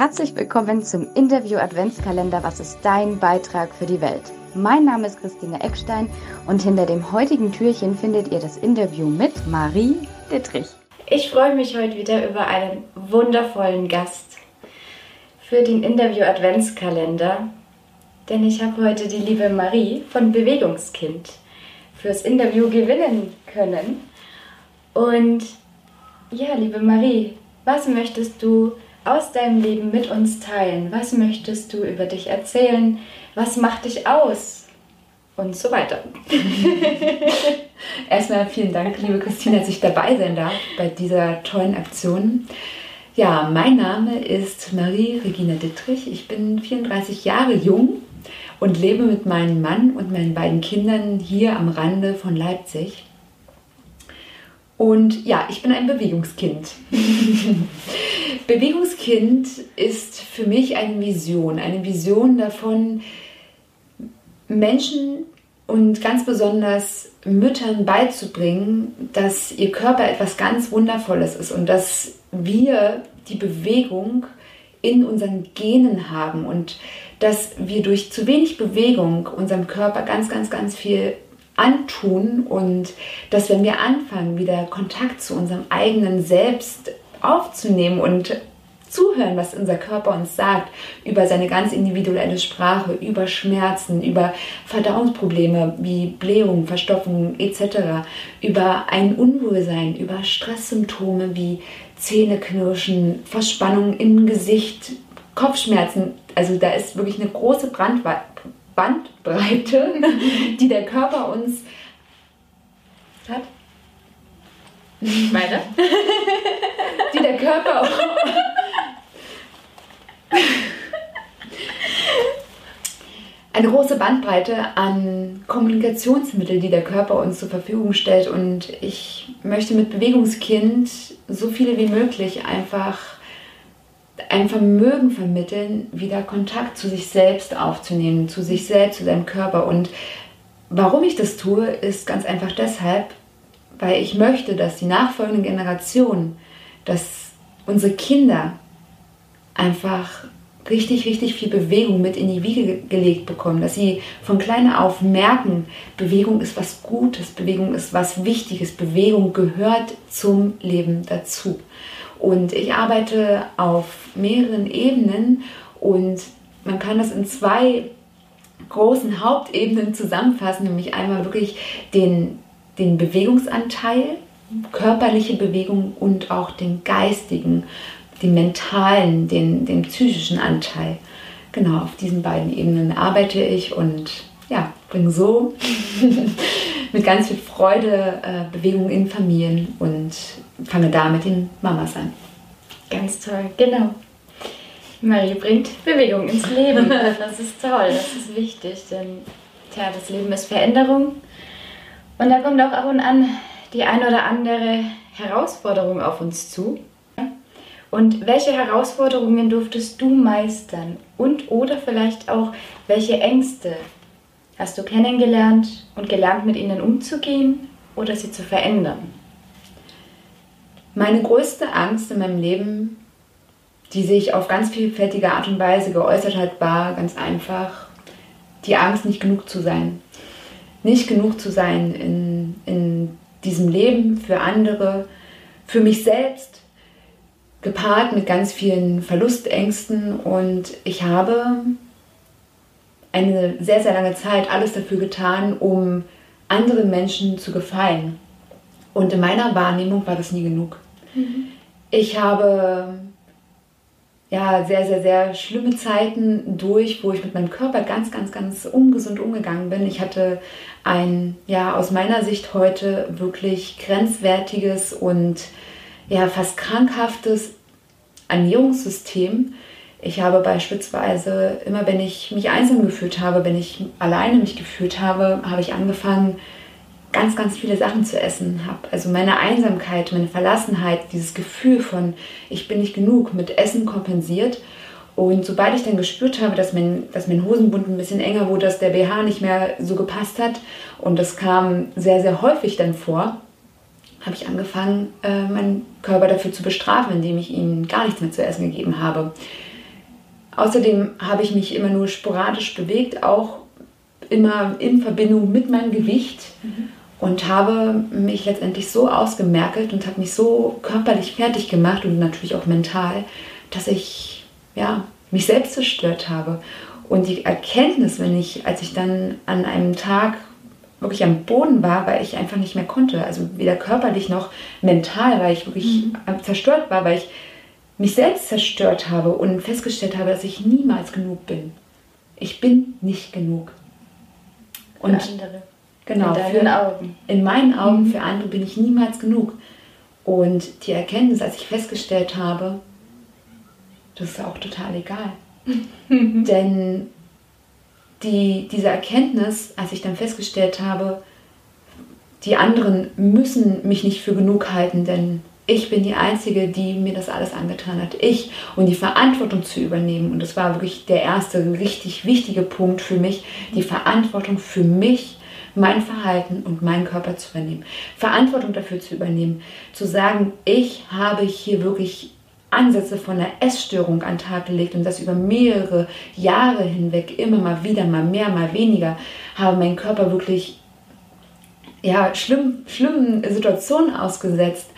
Herzlich willkommen zum Interview Adventskalender Was ist dein Beitrag für die Welt? Mein Name ist Christine Eckstein und hinter dem heutigen Türchen findet ihr das Interview mit Marie Dittrich. Ich freue mich heute wieder über einen wundervollen Gast für den Interview Adventskalender, denn ich habe heute die liebe Marie von Bewegungskind fürs Interview gewinnen können. Und ja, liebe Marie, was möchtest du aus deinem Leben mit uns teilen? Was möchtest du über dich erzählen? Was macht dich aus? Und so weiter. Erstmal vielen Dank, liebe Christine, dass ich dabei sein darf bei dieser tollen Aktion. Ja, mein Name ist Marie-Regina Dittrich. Ich bin 34 Jahre jung und lebe mit meinem Mann und meinen beiden Kindern hier am Rande von Leipzig. Und ja, ich bin ein Bewegungskind. Bewegungskind ist für mich eine Vision, eine Vision davon, Menschen und ganz besonders Müttern beizubringen, dass ihr Körper etwas ganz Wundervolles ist und dass wir die Bewegung in unseren Genen haben und dass wir durch zu wenig Bewegung unserem Körper ganz, ganz, ganz viel antun und dass wenn wir anfangen, wieder Kontakt zu unserem eigenen Selbst aufzunehmen und zuhören, was unser Körper uns sagt, über seine ganz individuelle Sprache, über Schmerzen, über Verdauungsprobleme wie Blähung, Verstopfung etc., über ein Unwohlsein, über Stresssymptome wie Zähneknirschen, Verspannung im Gesicht, Kopfschmerzen. Also da ist wirklich eine große Bandbreite, die der Körper uns hat. Weiter. Die der Körper auch. Eine große Bandbreite an Kommunikationsmitteln, die der Körper uns zur Verfügung stellt. Und ich möchte mit Bewegungskind so viele wie möglich einfach ein Vermögen vermitteln, wieder Kontakt zu sich selbst aufzunehmen, zu sich selbst, zu seinem Körper. Und warum ich das tue, ist ganz einfach deshalb, weil ich möchte, dass die nachfolgenden Generationen, dass unsere Kinder einfach richtig, richtig viel Bewegung mit in die Wiege gelegt bekommen, dass sie von klein auf merken, Bewegung ist was Gutes, Bewegung ist was Wichtiges, Bewegung gehört zum Leben dazu. Und ich arbeite auf mehreren Ebenen und man kann das in zwei großen Hauptebenen zusammenfassen, nämlich einmal wirklich den, den Bewegungsanteil, körperliche Bewegung und auch den geistigen, den mentalen, den, den psychischen Anteil. Genau, auf diesen beiden Ebenen arbeite ich und ja, bringe so mit ganz viel Freude äh, Bewegung in Familien und fange da mit den Mamas an. Ganz toll, genau. Marie bringt Bewegung ins Leben. Das ist toll, das ist wichtig, denn tja, das Leben ist Veränderung. Und da kommt auch ab und an die ein oder andere Herausforderung auf uns zu. Und welche Herausforderungen durftest du meistern? Und oder vielleicht auch welche Ängste hast du kennengelernt und gelernt, mit ihnen umzugehen oder sie zu verändern? Meine größte Angst in meinem Leben, die sich auf ganz vielfältige Art und Weise geäußert hat, war ganz einfach die Angst, nicht genug zu sein. Nicht genug zu sein in, in diesem Leben für andere, für mich selbst, gepaart mit ganz vielen Verlustängsten. Und ich habe eine sehr, sehr lange Zeit alles dafür getan, um anderen Menschen zu gefallen. Und in meiner Wahrnehmung war das nie genug. Mhm. Ich habe ja sehr, sehr, sehr schlimme Zeiten durch, wo ich mit meinem Körper ganz, ganz, ganz ungesund umgegangen bin. Ich hatte ein, ja, aus meiner Sicht heute wirklich grenzwertiges und ja, fast krankhaftes Ernährungssystem. Ich habe beispielsweise immer, wenn ich mich einsam gefühlt habe, wenn ich alleine mich gefühlt habe, habe ich angefangen, ganz, ganz viele Sachen zu essen habe. Also meine Einsamkeit, meine Verlassenheit, dieses Gefühl von, ich bin nicht genug, mit Essen kompensiert. Und sobald ich dann gespürt habe, dass mein, dass mein Hosenbund ein bisschen enger wurde, dass der BH nicht mehr so gepasst hat, und das kam sehr, sehr häufig dann vor, habe ich angefangen, äh, meinen Körper dafür zu bestrafen, indem ich ihm gar nichts mehr zu essen gegeben habe. Außerdem habe ich mich immer nur sporadisch bewegt, auch immer in Verbindung mit meinem Gewicht mhm. Und habe mich letztendlich so ausgemerkelt und habe mich so körperlich fertig gemacht und natürlich auch mental, dass ich ja, mich selbst zerstört habe. Und die Erkenntnis, wenn ich, als ich dann an einem Tag wirklich am Boden war, weil ich einfach nicht mehr konnte, also weder körperlich noch mental, weil ich wirklich mhm. zerstört war, weil ich mich selbst zerstört habe und festgestellt habe, dass ich niemals genug bin. Ich bin nicht genug. Und für andere. Genau, in deinen für, Augen. In meinen Augen mhm. für andere bin ich niemals genug. Und die Erkenntnis, als ich festgestellt habe, das ist auch total egal. Denn die, diese Erkenntnis, als ich dann festgestellt habe, die anderen müssen mich nicht für genug halten, denn ich bin die Einzige, die mir das alles angetan hat. Ich und die Verantwortung zu übernehmen. Und das war wirklich der erste richtig wichtige Punkt für mich, die Verantwortung für mich, mein Verhalten und meinen Körper zu übernehmen. Verantwortung dafür zu übernehmen. Zu sagen, ich habe hier wirklich Ansätze von einer Essstörung an den Tag gelegt und das über mehrere Jahre hinweg, immer mal wieder, mal mehr, mal weniger, habe meinen Körper wirklich ja, schlimm, schlimmen Situationen ausgesetzt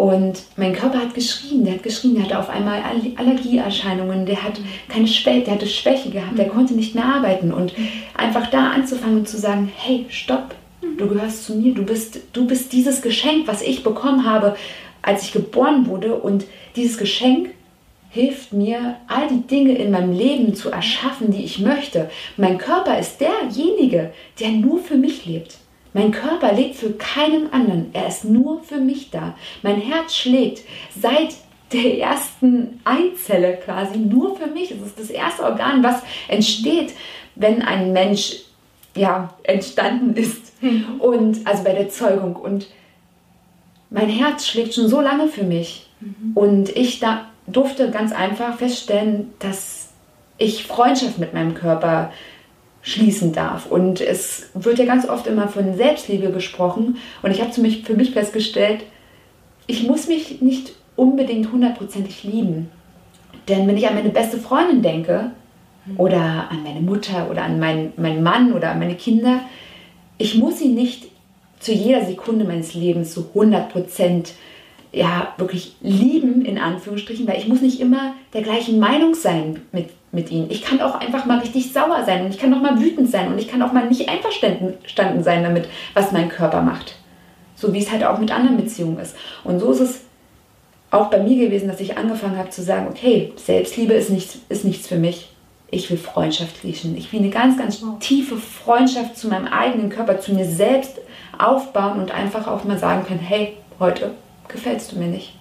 und mein Körper hat geschrien, der hat geschrien, der hatte auf einmal Allergieerscheinungen, der, hat keine Schwäche, der hatte Schwäche gehabt, der mhm. konnte nicht mehr arbeiten. Und einfach da anzufangen und zu sagen, hey, stopp, mhm. du gehörst zu mir, du bist, du bist dieses Geschenk, was ich bekommen habe, als ich geboren wurde. Und dieses Geschenk hilft mir, all die Dinge in meinem Leben zu erschaffen, die ich möchte. Mein Körper ist derjenige, der nur für mich lebt. Mein Körper lebt für keinen anderen. Er ist nur für mich da. Mein Herz schlägt seit der ersten Eizelle quasi nur für mich. Es ist das erste Organ, was entsteht, wenn ein Mensch ja, entstanden ist. Und also bei der Zeugung. Und mein Herz schlägt schon so lange für mich. Mhm. Und ich da durfte ganz einfach feststellen, dass ich Freundschaft mit meinem Körper schließen darf. Und es wird ja ganz oft immer von Selbstliebe gesprochen. Und ich habe für mich festgestellt, ich muss mich nicht unbedingt hundertprozentig lieben. Denn wenn ich an meine beste Freundin denke, oder an meine Mutter oder an meinen, meinen Mann oder an meine Kinder, ich muss sie nicht zu jeder Sekunde meines Lebens zu 100 ja, wirklich lieben, in Anführungsstrichen, weil ich muss nicht immer der gleichen Meinung sein mit mit ihnen. Ich kann auch einfach mal richtig sauer sein und ich kann auch mal wütend sein und ich kann auch mal nicht einverstanden sein damit, was mein Körper macht. So wie es halt auch mit anderen Beziehungen ist. Und so ist es auch bei mir gewesen, dass ich angefangen habe zu sagen, okay, Selbstliebe ist nichts, ist nichts für mich. Ich will Freundschaft riechen. Ich will eine ganz, ganz tiefe Freundschaft zu meinem eigenen Körper, zu mir selbst aufbauen und einfach auch mal sagen können, hey, heute gefällst du mir nicht.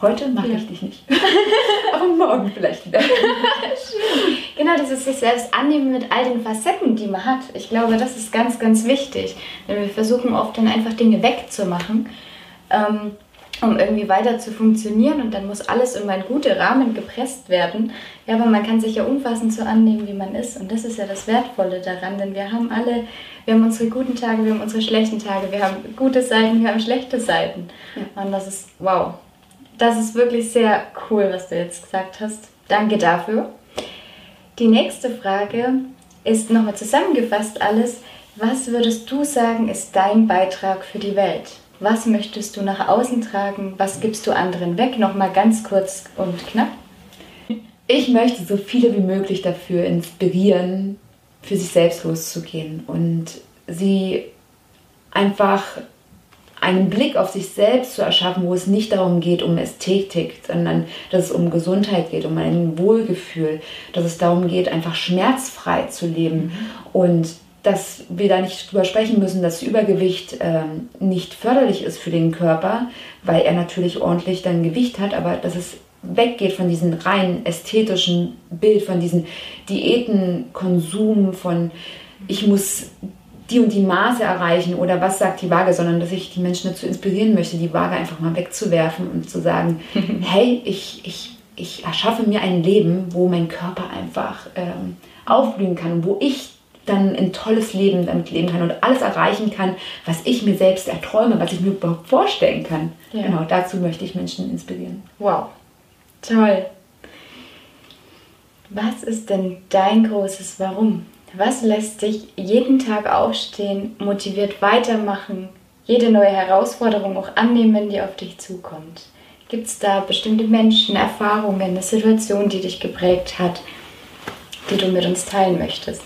Heute mag ja. ich dich nicht. Aber morgen vielleicht wieder. genau, dieses sich selbst annehmen mit all den Facetten, die man hat. Ich glaube, das ist ganz, ganz wichtig. Denn wir versuchen oft dann einfach Dinge wegzumachen, ähm, um irgendwie weiter zu funktionieren und dann muss alles in einen guten Rahmen gepresst werden. Ja, aber man kann sich ja umfassend so annehmen, wie man ist. Und das ist ja das Wertvolle daran, denn wir haben alle, wir haben unsere guten Tage, wir haben unsere schlechten Tage, wir haben gute Seiten, wir haben schlechte Seiten. Ja. Und das ist wow. Das ist wirklich sehr cool, was du jetzt gesagt hast. Danke dafür. Die nächste Frage ist nochmal zusammengefasst alles. Was würdest du sagen, ist dein Beitrag für die Welt? Was möchtest du nach außen tragen? Was gibst du anderen weg? Nochmal ganz kurz und knapp. Ich möchte so viele wie möglich dafür inspirieren, für sich selbst loszugehen und sie einfach einen Blick auf sich selbst zu erschaffen, wo es nicht darum geht, um Ästhetik, sondern dass es um Gesundheit geht, um ein Wohlgefühl, dass es darum geht, einfach schmerzfrei zu leben mhm. und dass wir da nicht drüber sprechen müssen, dass Übergewicht ähm, nicht förderlich ist für den Körper, weil er natürlich ordentlich dann Gewicht hat, aber dass es weggeht von diesem rein ästhetischen Bild, von diesem Diätenkonsum, von ich muss die und die Maße erreichen oder was sagt die Waage, sondern dass ich die Menschen dazu inspirieren möchte, die Waage einfach mal wegzuwerfen und zu sagen, hey, ich, ich, ich erschaffe mir ein Leben, wo mein Körper einfach ähm, aufblühen kann, wo ich dann ein tolles Leben damit leben kann und alles erreichen kann, was ich mir selbst erträume, was ich mir überhaupt vorstellen kann. Ja. Genau, dazu möchte ich Menschen inspirieren. Wow, toll. Was ist denn dein großes Warum? Was lässt dich jeden Tag aufstehen, motiviert weitermachen, jede neue Herausforderung auch annehmen, die auf dich zukommt? Gibt es da bestimmte Menschen, Erfahrungen, eine Situation, die dich geprägt hat, die du mit uns teilen möchtest?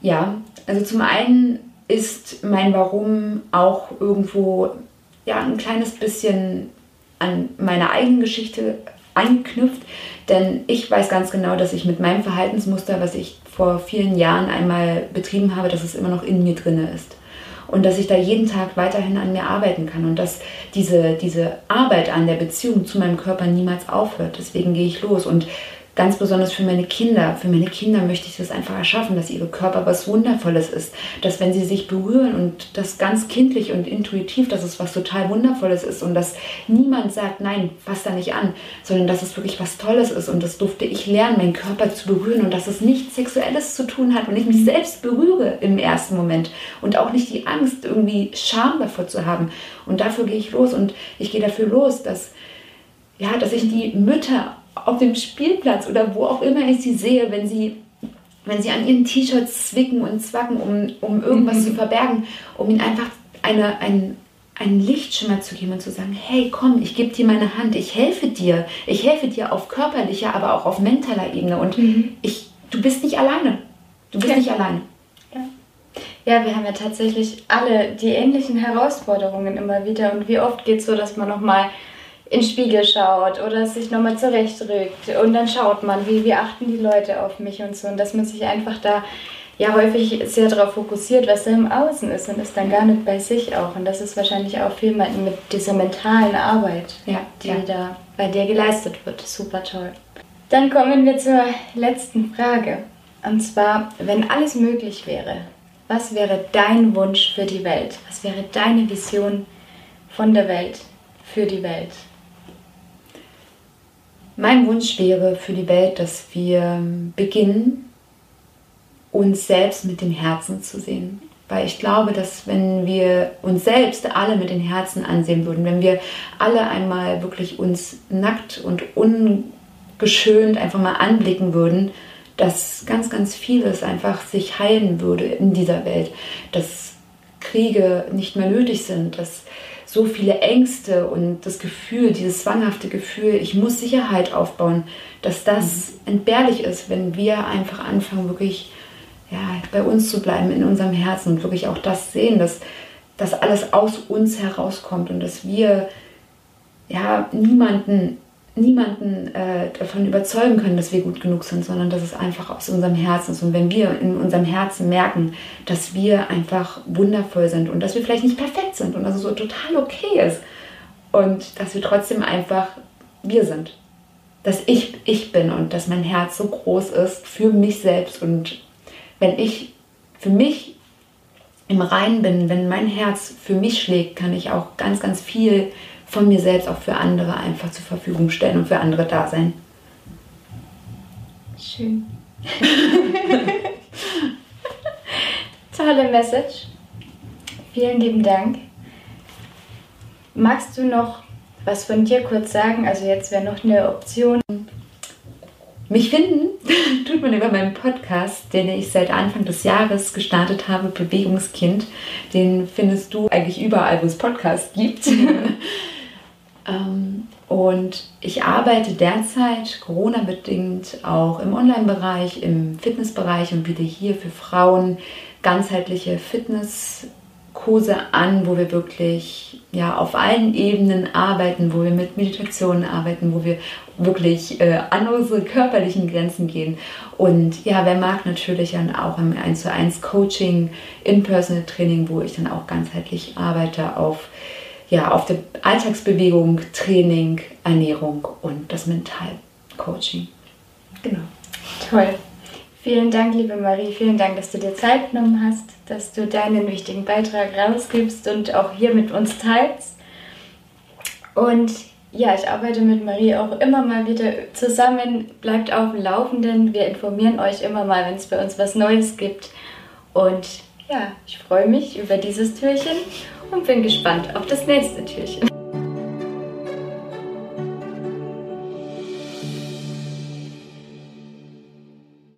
Ja, also zum einen ist mein Warum auch irgendwo ja, ein kleines bisschen an meine eigene Geschichte anknüpft, denn ich weiß ganz genau, dass ich mit meinem Verhaltensmuster, was ich vor vielen Jahren einmal betrieben habe, dass es immer noch in mir drin ist und dass ich da jeden Tag weiterhin an mir arbeiten kann und dass diese, diese Arbeit an der Beziehung zu meinem Körper niemals aufhört. Deswegen gehe ich los und ganz besonders für meine Kinder. Für meine Kinder möchte ich das einfach erschaffen, dass ihre Körper was Wundervolles ist. Dass wenn sie sich berühren und das ganz kindlich und intuitiv, dass es was total Wundervolles ist und dass niemand sagt, nein, fass da nicht an, sondern dass es wirklich was Tolles ist. Und das durfte ich lernen, meinen Körper zu berühren und dass es nichts Sexuelles zu tun hat und ich mich selbst berühre im ersten Moment und auch nicht die Angst, irgendwie Scham davor zu haben. Und dafür gehe ich los und ich gehe dafür los, dass, ja, dass ich die Mütter auf dem Spielplatz oder wo auch immer ich sie sehe, wenn sie, wenn sie an ihren T-Shirts zwicken und zwacken, um, um irgendwas mhm. zu verbergen, um ihnen einfach eine, ein, einen Lichtschimmer zu geben und zu sagen, hey, komm, ich gebe dir meine Hand, ich helfe dir, ich helfe dir auf körperlicher, aber auch auf mentaler Ebene und mhm. ich, du bist nicht alleine, du bist ja. nicht alleine. Ja. ja, wir haben ja tatsächlich alle die ähnlichen Herausforderungen immer wieder und wie oft geht es so, dass man nochmal in den Spiegel schaut oder sich nochmal zurechtrückt und dann schaut man, wie, wie achten die Leute auf mich und so und dass man sich einfach da ja häufig sehr darauf fokussiert, was da im Außen ist und ist dann gar nicht bei sich auch und das ist wahrscheinlich auch viel mit dieser mentalen Arbeit, ja, die ja. da bei dir geleistet wird. Super toll. Dann kommen wir zur letzten Frage und zwar, wenn alles möglich wäre, was wäre dein Wunsch für die Welt? Was wäre deine Vision von der Welt für die Welt? Mein Wunsch wäre für die Welt, dass wir beginnen, uns selbst mit dem Herzen zu sehen. Weil ich glaube, dass wenn wir uns selbst alle mit den Herzen ansehen würden, wenn wir alle einmal wirklich uns nackt und ungeschönt einfach mal anblicken würden, dass ganz, ganz vieles einfach sich heilen würde in dieser Welt. Dass Kriege nicht mehr nötig sind, dass so viele Ängste und das Gefühl, dieses zwanghafte Gefühl, ich muss Sicherheit aufbauen, dass das mhm. entbehrlich ist, wenn wir einfach anfangen, wirklich ja, bei uns zu bleiben, in unserem Herzen und wirklich auch das sehen, dass das alles aus uns herauskommt und dass wir ja niemanden niemanden äh, davon überzeugen können, dass wir gut genug sind, sondern dass es einfach aus unserem Herzen ist. Und wenn wir in unserem Herzen merken, dass wir einfach wundervoll sind und dass wir vielleicht nicht perfekt sind und dass es so total okay ist und dass wir trotzdem einfach wir sind. Dass ich ich bin und dass mein Herz so groß ist für mich selbst. Und wenn ich für mich im Reinen bin, wenn mein Herz für mich schlägt, kann ich auch ganz, ganz viel von mir selbst auch für andere einfach zur Verfügung stellen und für andere da sein. Schön. Tolle Message. Vielen lieben Dank. Magst du noch was von dir kurz sagen? Also jetzt wäre noch eine Option. Mich finden tut man über meinen Podcast, den ich seit Anfang des Jahres gestartet habe, Bewegungskind. Den findest du eigentlich überall, wo es Podcasts gibt. Ähm, und ich arbeite derzeit Corona-bedingt auch im Online-Bereich, im Fitnessbereich und biete hier für Frauen ganzheitliche Fitnesskurse an, wo wir wirklich ja, auf allen Ebenen arbeiten, wo wir mit Meditationen arbeiten, wo wir wirklich äh, an unsere körperlichen Grenzen gehen. Und ja, wer mag natürlich dann auch im 1 zu 1 Coaching, In-Personal Training, wo ich dann auch ganzheitlich arbeite auf ja, auf der Alltagsbewegung, Training, Ernährung und das Mentalcoaching. Genau. Toll. Vielen Dank, liebe Marie. Vielen Dank, dass du dir Zeit genommen hast, dass du deinen wichtigen Beitrag rausgibst und auch hier mit uns teilst. Und ja, ich arbeite mit Marie auch immer mal wieder zusammen. Bleibt auf dem Laufenden. Wir informieren euch immer mal, wenn es bei uns was Neues gibt. Und ja, ich freue mich über dieses Türchen und bin gespannt auf das nächste Türchen.